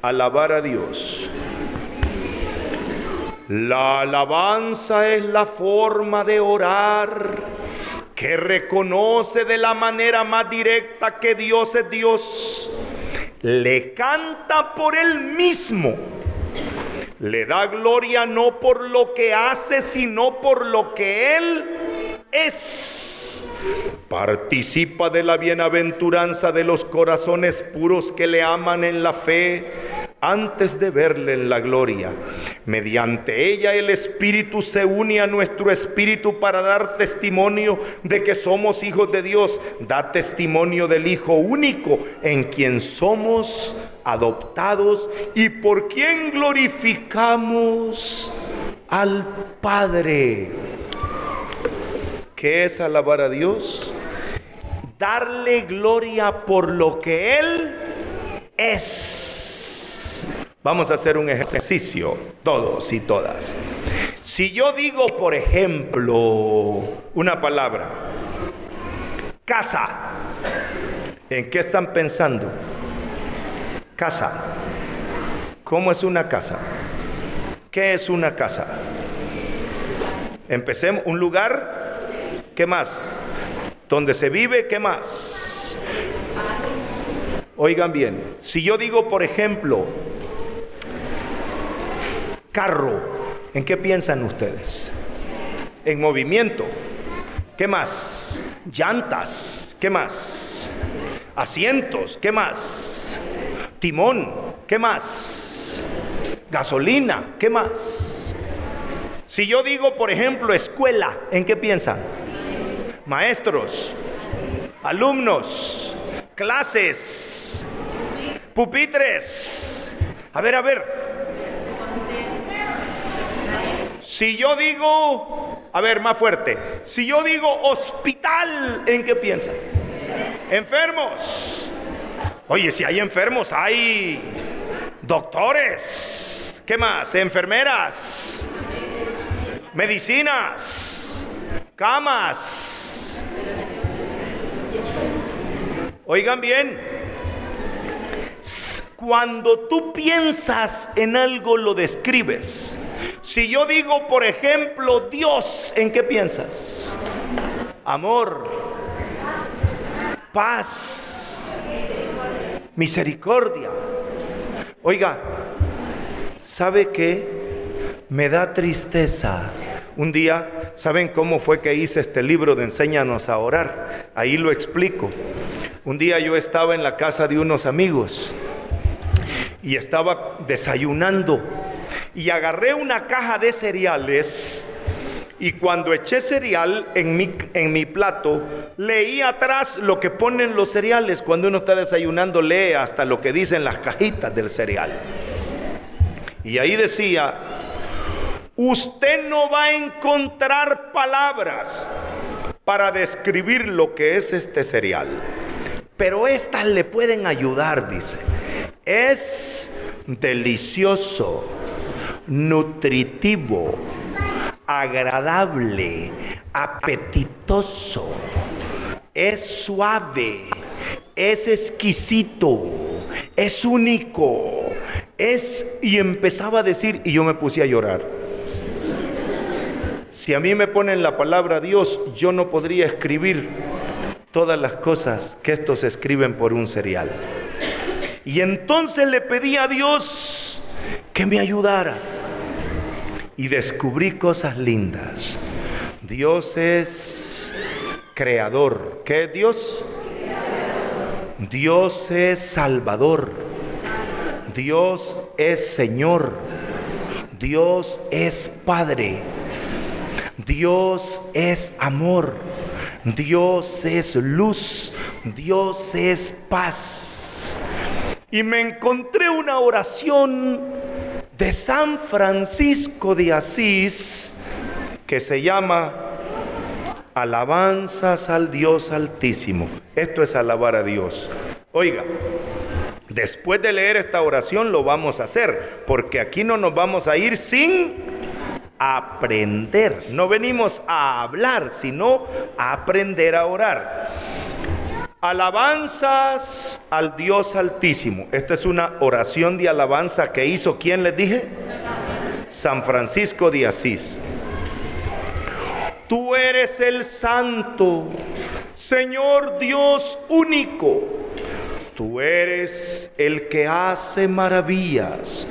Speaker 2: alabar a Dios? La alabanza es la forma de orar que reconoce de la manera más directa que Dios es Dios. Le canta por él mismo. Le da gloria no por lo que hace, sino por lo que él es. Participa de la bienaventuranza de los corazones puros que le aman en la fe antes de verle en la gloria. Mediante ella el Espíritu se une a nuestro Espíritu para dar testimonio de que somos hijos de Dios. Da testimonio del Hijo único en quien somos adoptados y por quien glorificamos al Padre. ¿Qué es alabar a Dios? Darle gloria por lo que Él es. Vamos a hacer un ejercicio, todos y todas. Si yo digo, por ejemplo, una palabra, casa, ¿en qué están pensando? Casa. ¿Cómo es una casa? ¿Qué es una casa? Empecemos, un lugar ¿Qué más? Donde se vive, ¿qué más? Oigan bien, si yo digo, por ejemplo, carro, ¿en qué piensan ustedes? En movimiento. ¿Qué más? Llantas, ¿qué más? Asientos, ¿qué más? Timón, ¿qué más? Gasolina, ¿qué más? Si yo digo, por ejemplo, escuela, ¿en qué piensan? maestros, alumnos, clases, pupitres. A ver, a ver. Si yo digo, a ver, más fuerte, si yo digo hospital, ¿en qué piensa? Enfermos. Oye, si hay enfermos, hay doctores. ¿Qué más? Enfermeras. Medicinas. Camas Oigan bien, cuando tú piensas en algo lo describes. Si yo digo, por ejemplo, Dios, ¿en qué piensas? Amor, paz, misericordia. Oiga, ¿sabe qué? Me da tristeza. Un día, ¿saben cómo fue que hice este libro de Enséñanos a orar? Ahí lo explico. Un día yo estaba en la casa de unos amigos y estaba desayunando y agarré una caja de cereales y cuando eché cereal en mi, en mi plato, leí atrás lo que ponen los cereales. Cuando uno está desayunando, lee hasta lo que dicen las cajitas del cereal. Y ahí decía, usted no va a encontrar palabras para describir lo que es este cereal. Pero estas le pueden ayudar, dice. Es delicioso, nutritivo, agradable, apetitoso, es suave, es exquisito, es único, es... Y empezaba a decir, y yo me puse a llorar. Si a mí me ponen la palabra Dios, yo no podría escribir todas las cosas que estos escriben por un serial. Y entonces le pedí a Dios que me ayudara. Y descubrí cosas lindas. Dios es creador. ¿Qué es Dios? Dios es salvador. Dios es Señor. Dios es Padre. Dios es amor. Dios es luz. Dios es paz. Y me encontré una oración de San Francisco de Asís que se llama Alabanzas al Dios Altísimo. Esto es alabar a Dios. Oiga, después de leer esta oración lo vamos a hacer, porque aquí no nos vamos a ir sin aprender. No venimos a hablar, sino a aprender a orar. Alabanzas al Dios Altísimo. Esta es una oración de alabanza que hizo, ¿quién les dije? San Francisco de Asís. Tú eres el santo, Señor Dios único. Tú eres el que hace maravillas.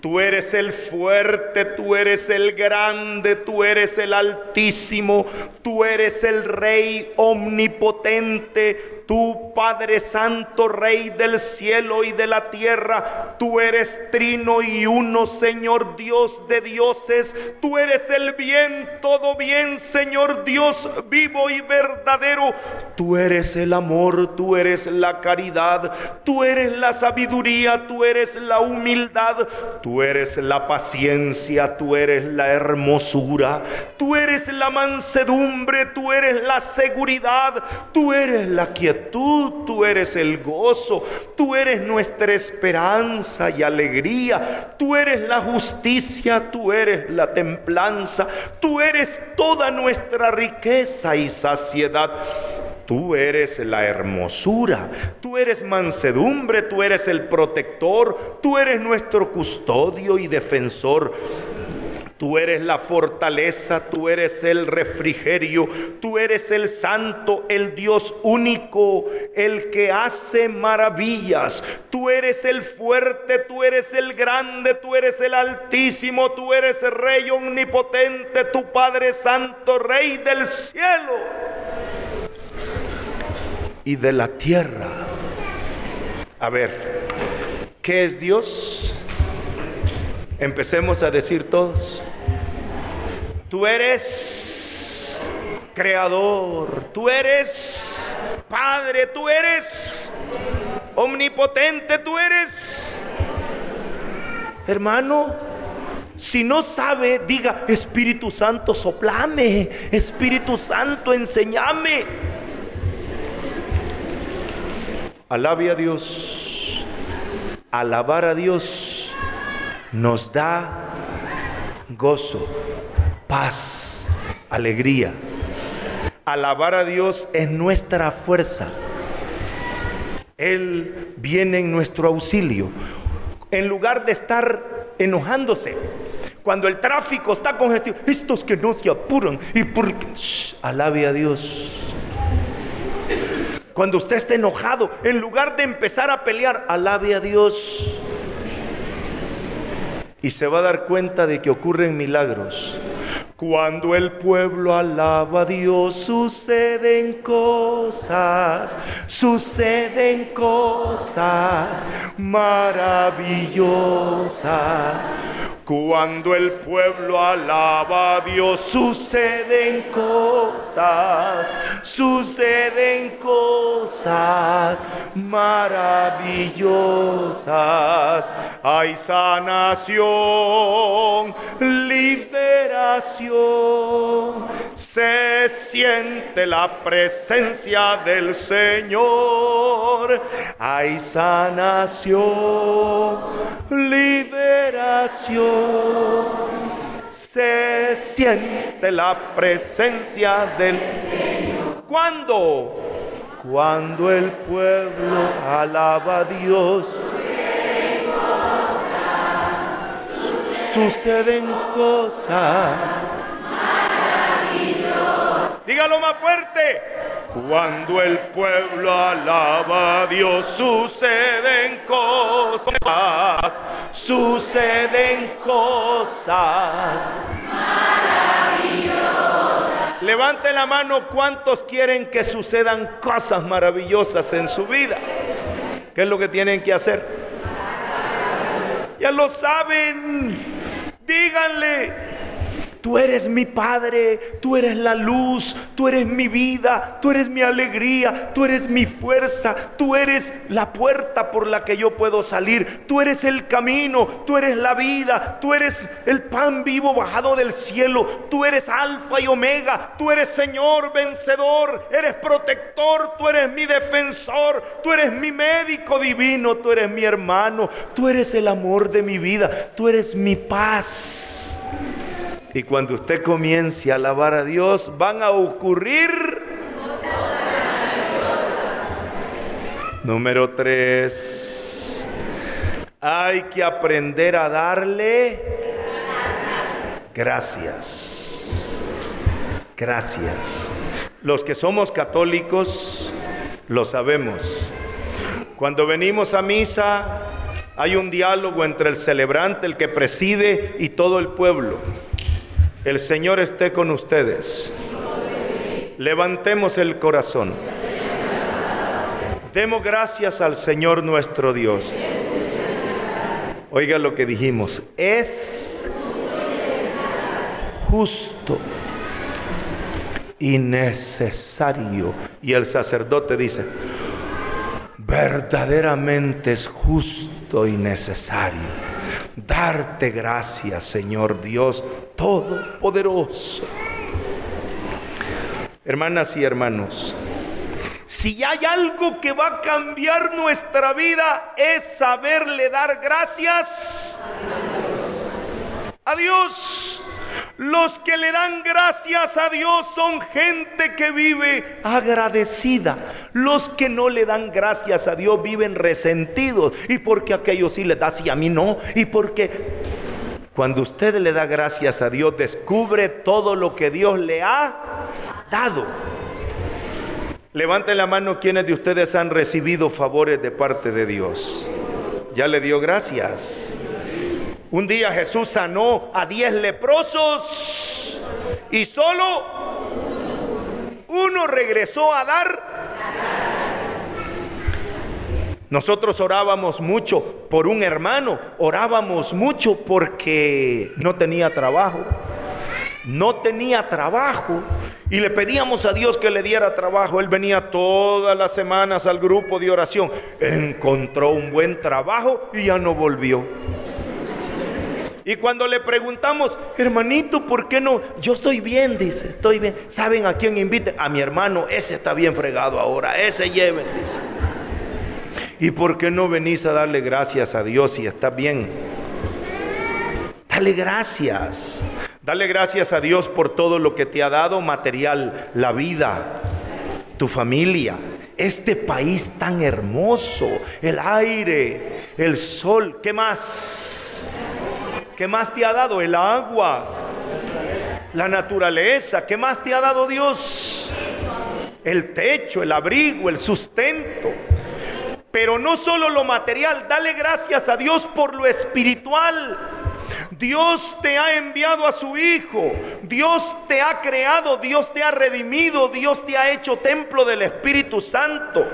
Speaker 2: Tú eres el fuerte, tú eres el grande, tú eres el altísimo, tú eres el rey omnipotente, Tú, Padre Santo, Rey del cielo y de la tierra, tú eres trino y uno, Señor Dios de dioses. Tú eres el bien, todo bien, Señor Dios vivo y verdadero. Tú eres el amor, tú eres la caridad, tú eres la sabiduría, tú eres la humildad, tú eres la paciencia, tú eres la hermosura, tú eres la mansedumbre, tú eres la seguridad, tú eres la quietud tú, tú eres el gozo, tú eres nuestra esperanza y alegría, tú eres la justicia, tú eres la templanza, tú eres toda nuestra riqueza y saciedad. Tú eres la hermosura, tú eres mansedumbre, tú eres el protector, tú eres nuestro custodio y defensor. Tú eres la fortaleza, tú eres el refrigerio, tú eres el santo, el Dios único, el que hace maravillas. Tú eres el fuerte, tú eres el grande, tú eres el altísimo, tú eres el rey omnipotente, tu Padre Santo, Rey del cielo y de la tierra. A ver, ¿qué es Dios? Empecemos a decir todos. Tú eres creador, tú eres Padre, tú eres omnipotente, tú eres hermano. Si no sabe, diga, Espíritu Santo, soplame, Espíritu Santo, enseñame. Alabe a Dios. Alabar a Dios nos da gozo paz, alegría. Alabar a Dios es nuestra fuerza. Él viene en nuestro auxilio. En lugar de estar enojándose, cuando el tráfico está congestionado, estos que no se apuran y porque alabe a Dios. Cuando usted esté enojado, en lugar de empezar a pelear, alabe a Dios. Y se va a dar cuenta de que ocurren milagros. Cuando el pueblo alaba a Dios, suceden cosas, suceden cosas maravillosas. Cuando el pueblo alaba a Dios, suceden cosas, suceden cosas maravillosas. Hay sanación, liberación. Se siente la presencia del Señor. Hay sanación, liberación se siente la presencia del Señor. ¿Cuándo? Cuando el pueblo alaba a Dios. Suceden cosas. Dígalo más fuerte. Cuando el pueblo alaba a Dios, suceden cosas suceden cosas maravillosas. Levante la mano cuántos quieren que sucedan cosas maravillosas en su vida. ¿Qué es lo que tienen que hacer? Ya lo saben. Díganle, Tú eres mi Padre, tú eres la luz, tú eres mi vida, tú eres mi alegría, tú eres mi fuerza, tú eres la puerta por la que yo puedo salir, tú eres el camino, tú eres la vida, tú eres el pan vivo bajado del cielo, tú eres alfa y omega, tú eres Señor vencedor, eres protector, tú eres mi defensor, tú eres mi médico divino, tú eres mi hermano, tú eres el amor de mi vida, tú eres mi paz. Y cuando usted comience a alabar a Dios, van a ocurrir. Número tres. Hay que aprender a darle gracias. Gracias. Los que somos católicos lo sabemos. Cuando venimos a misa hay un diálogo entre el celebrante, el que preside y todo el pueblo. El Señor esté con ustedes. Levantemos el corazón. Demos gracias al Señor nuestro Dios. Oiga lo que dijimos. Es justo y necesario. Y el sacerdote dice, verdaderamente es justo y necesario darte gracias, Señor Dios Todopoderoso. Hermanas y hermanos, si hay algo que va a cambiar nuestra vida es saberle dar gracias a Dios. Los que le dan gracias a Dios son gente que vive agradecida. Los que no le dan gracias a Dios viven resentidos. Y porque aquellos sí le da y a mí no. Y porque cuando usted le da gracias a Dios, descubre todo lo que Dios le ha dado. Levante la mano quienes de ustedes han recibido favores de parte de Dios. Ya le dio gracias. Un día Jesús sanó a diez leprosos y solo uno regresó a dar. Nosotros orábamos mucho por un hermano, orábamos mucho porque no tenía trabajo. No tenía trabajo y le pedíamos a Dios que le diera trabajo. Él venía todas las semanas al grupo de oración. Encontró un buen trabajo y ya no volvió. Y cuando le preguntamos, hermanito, ¿por qué no? Yo estoy bien, dice, estoy bien. ¿Saben a quién invite? A mi hermano, ese está bien fregado ahora, ese lleven, dice. ¿Y por qué no venís a darle gracias a Dios si está bien? Dale gracias. Dale gracias a Dios por todo lo que te ha dado material, la vida, tu familia, este país tan hermoso, el aire, el sol, ¿qué más? ¿Qué más te ha dado? El agua, la naturaleza. ¿Qué más te ha dado Dios? El techo, el abrigo, el sustento. Pero no solo lo material, dale gracias a Dios por lo espiritual. Dios te ha enviado a su Hijo, Dios te ha creado, Dios te ha redimido, Dios te ha hecho templo del Espíritu Santo.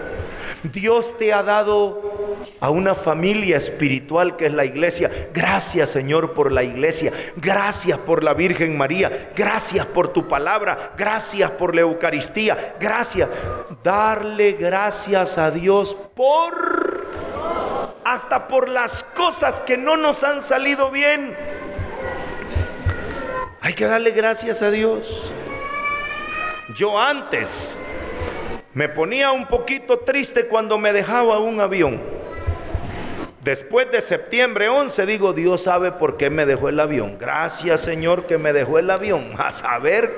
Speaker 2: Dios te ha dado a una familia espiritual que es la iglesia. Gracias Señor por la iglesia. Gracias por la Virgen María. Gracias por tu palabra. Gracias por la Eucaristía. Gracias. Darle gracias a Dios por... Hasta por las cosas que no nos han salido bien. Hay que darle gracias a Dios. Yo antes me ponía un poquito triste cuando me dejaba un avión. Después de septiembre 11 digo, Dios sabe por qué me dejó el avión. Gracias Señor que me dejó el avión. A saber,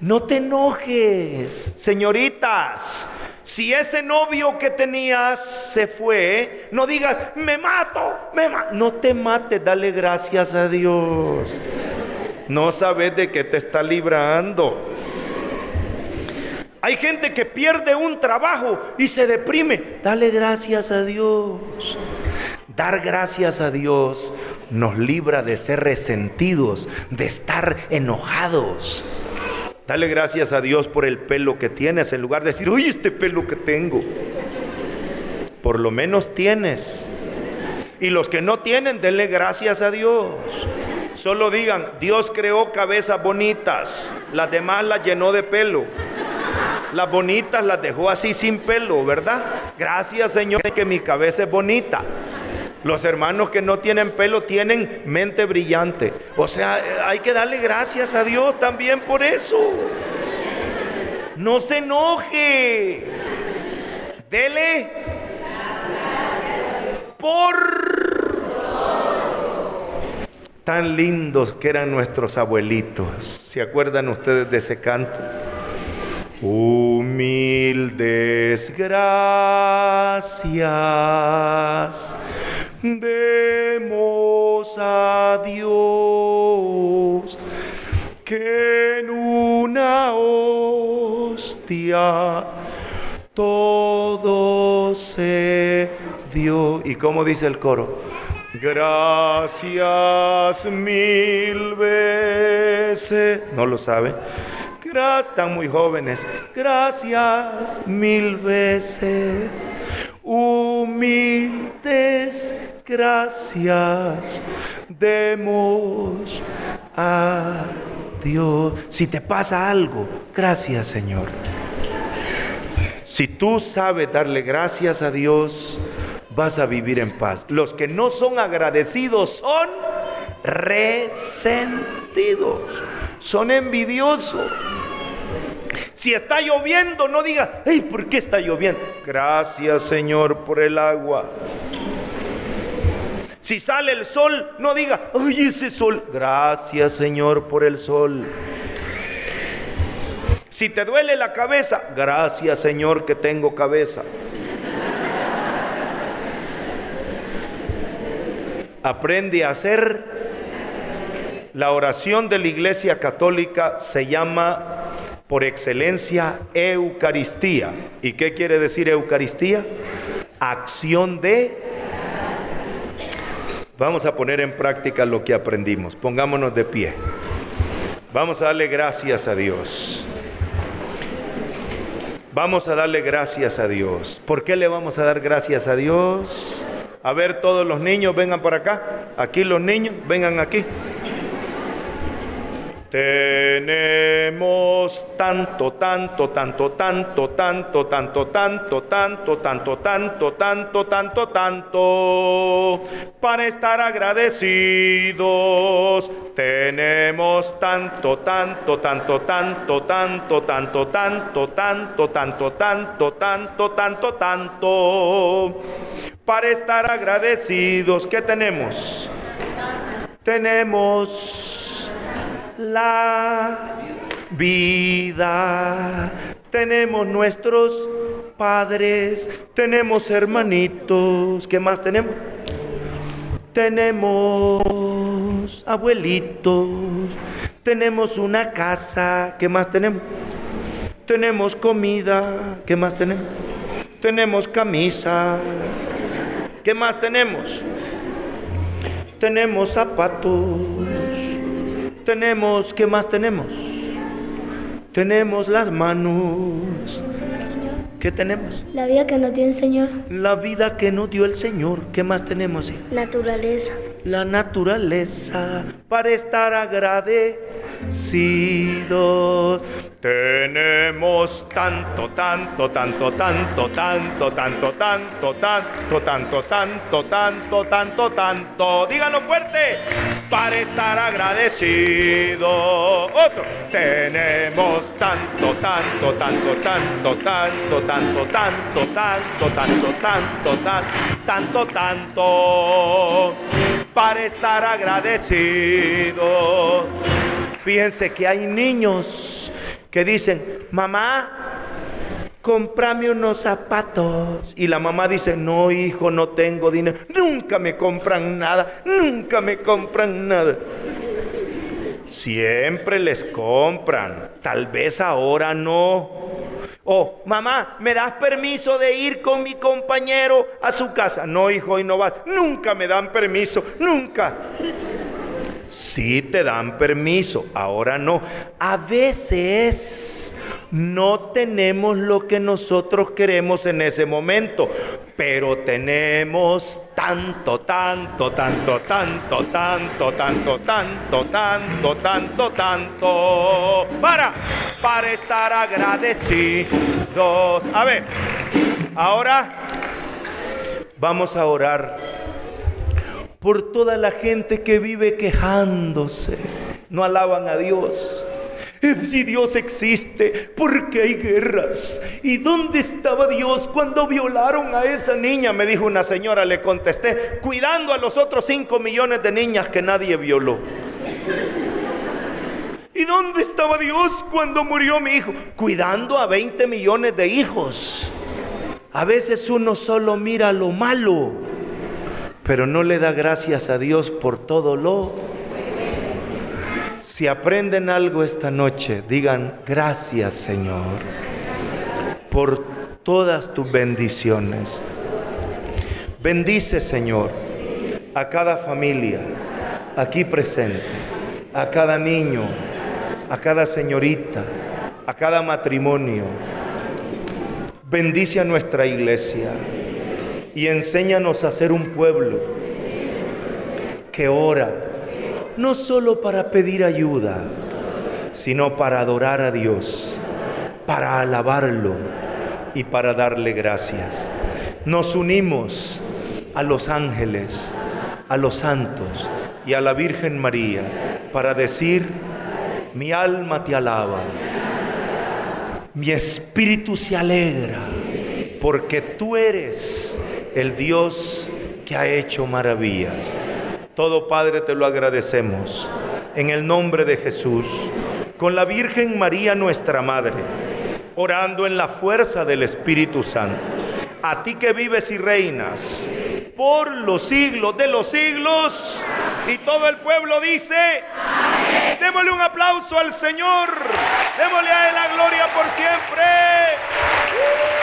Speaker 2: no te enojes, señoritas. Si ese novio que tenías se fue, no digas, me mato, me mato. No te mates, dale gracias a Dios. No sabes de qué te está librando. Hay gente que pierde un trabajo y se deprime. Dale gracias a Dios. Dar gracias a Dios nos libra de ser resentidos, de estar enojados. Dale gracias a Dios por el pelo que tienes en lugar de decir, uy, este pelo que tengo. Por lo menos tienes. Y los que no tienen, denle gracias a Dios. Solo digan, Dios creó cabezas bonitas, las demás las llenó de pelo. Las bonitas las dejó así sin pelo, ¿verdad? Gracias Señor que mi cabeza es bonita. Los hermanos que no tienen pelo tienen mente brillante. O sea, hay que darle gracias a Dios también por eso. No se enoje. Dele por tan lindos que eran nuestros abuelitos. ¿Se acuerdan ustedes de ese canto? Humildes gracias demos a Dios que en una hostia todo se dio. ¿Y cómo dice el coro? Gracias mil veces. ¿No lo saben? Están muy jóvenes. Gracias mil veces. Humildes gracias demos a Dios. Si te pasa algo, gracias Señor. Si tú sabes darle gracias a Dios, vas a vivir en paz. Los que no son agradecidos son resentidos, son envidiosos. Si está lloviendo, no diga, ay, ¿por qué está lloviendo? Gracias Señor por el agua. Si sale el sol, no diga, ay, ese sol. Gracias Señor por el sol. Si te duele la cabeza, gracias Señor que tengo cabeza. aprende a hacer. La oración de la Iglesia Católica se llama por excelencia Eucaristía. ¿Y qué quiere decir Eucaristía? Acción de... Vamos a poner en práctica lo que aprendimos. Pongámonos de pie. Vamos a darle gracias a Dios. Vamos a darle gracias a Dios. ¿Por qué le vamos a dar gracias a Dios? A ver, todos los niños vengan por acá. Aquí los niños, vengan aquí. Tenemos tanto, tanto, tanto, tanto, tanto, tanto, tanto, tanto, tanto, tanto, tanto, tanto, tanto, para estar agradecidos. Tenemos tanto, tanto, tanto, tanto, tanto, tanto, tanto, tanto, tanto, tanto, tanto, tanto, tanto, para estar agradecidos. ¿Qué tenemos? Tenemos la vida. Tenemos nuestros padres, tenemos hermanitos, ¿qué más tenemos? Tenemos abuelitos, tenemos una casa, ¿qué más tenemos? Tenemos comida, ¿qué más tenemos? Tenemos camisa, ¿qué más tenemos? Tenemos zapatos tenemos, ¿qué más tenemos? Tenemos las manos. ¿Qué tenemos?
Speaker 3: La vida que nos dio el Señor.
Speaker 2: La vida que nos dio el Señor. ¿Qué más tenemos?
Speaker 3: Naturaleza.
Speaker 2: La naturaleza para estar agradecidos. Tenemos tanto, tanto, tanto, tanto, tanto, tanto, tanto, tanto, tanto, tanto, tanto, tanto, tanto. Díganlo fuerte. Para estar agradecido. Otro. Tenemos tanto, tanto, tanto, tanto, tanto, tanto, tanto, tanto, tanto, tanto, tanto, tanto, tanto. Para estar agradecido. Fíjense que hay niños que dicen, mamá, comprame unos zapatos. Y la mamá dice, no, hijo, no tengo dinero. Nunca me compran nada, nunca me compran nada. Siempre les compran, tal vez ahora no. Oh, mamá, ¿me das permiso de ir con mi compañero a su casa? No, hijo, y no vas. Nunca me dan permiso, nunca. Sí te dan permiso, ahora no. A veces no tenemos lo que nosotros queremos en ese momento, pero tenemos tanto, tanto, tanto, tanto, tanto, tanto, tanto, tanto, tanto, tanto, para, para estar agradecidos. A ver, ahora vamos a orar por toda la gente que vive quejándose. No alaban a Dios. Eh, si Dios existe, ¿por qué hay guerras? ¿Y dónde estaba Dios cuando violaron a esa niña? Me dijo una señora, le contesté, cuidando a los otros 5 millones de niñas que nadie violó. ¿Y dónde estaba Dios cuando murió mi hijo? Cuidando a 20 millones de hijos. A veces uno solo mira lo malo pero no le da gracias a Dios por todo lo. Si aprenden algo esta noche, digan gracias Señor por todas tus bendiciones. Bendice Señor a cada familia aquí presente, a cada niño, a cada señorita, a cada matrimonio. Bendice a nuestra iglesia y enséñanos a ser un pueblo que ora, no solo para pedir ayuda, sino para adorar a Dios, para alabarlo y para darle gracias. Nos unimos a los ángeles, a los santos y a la Virgen María para decir, mi alma te alaba, mi espíritu se alegra, porque tú eres el Dios que ha hecho maravillas. Todo Padre te lo agradecemos. En el nombre de Jesús, con la Virgen María nuestra Madre, orando en la fuerza del Espíritu Santo. A ti que vives y reinas por los siglos de los siglos. Y todo el pueblo dice, démosle un aplauso al Señor, démosle a Él la gloria por siempre.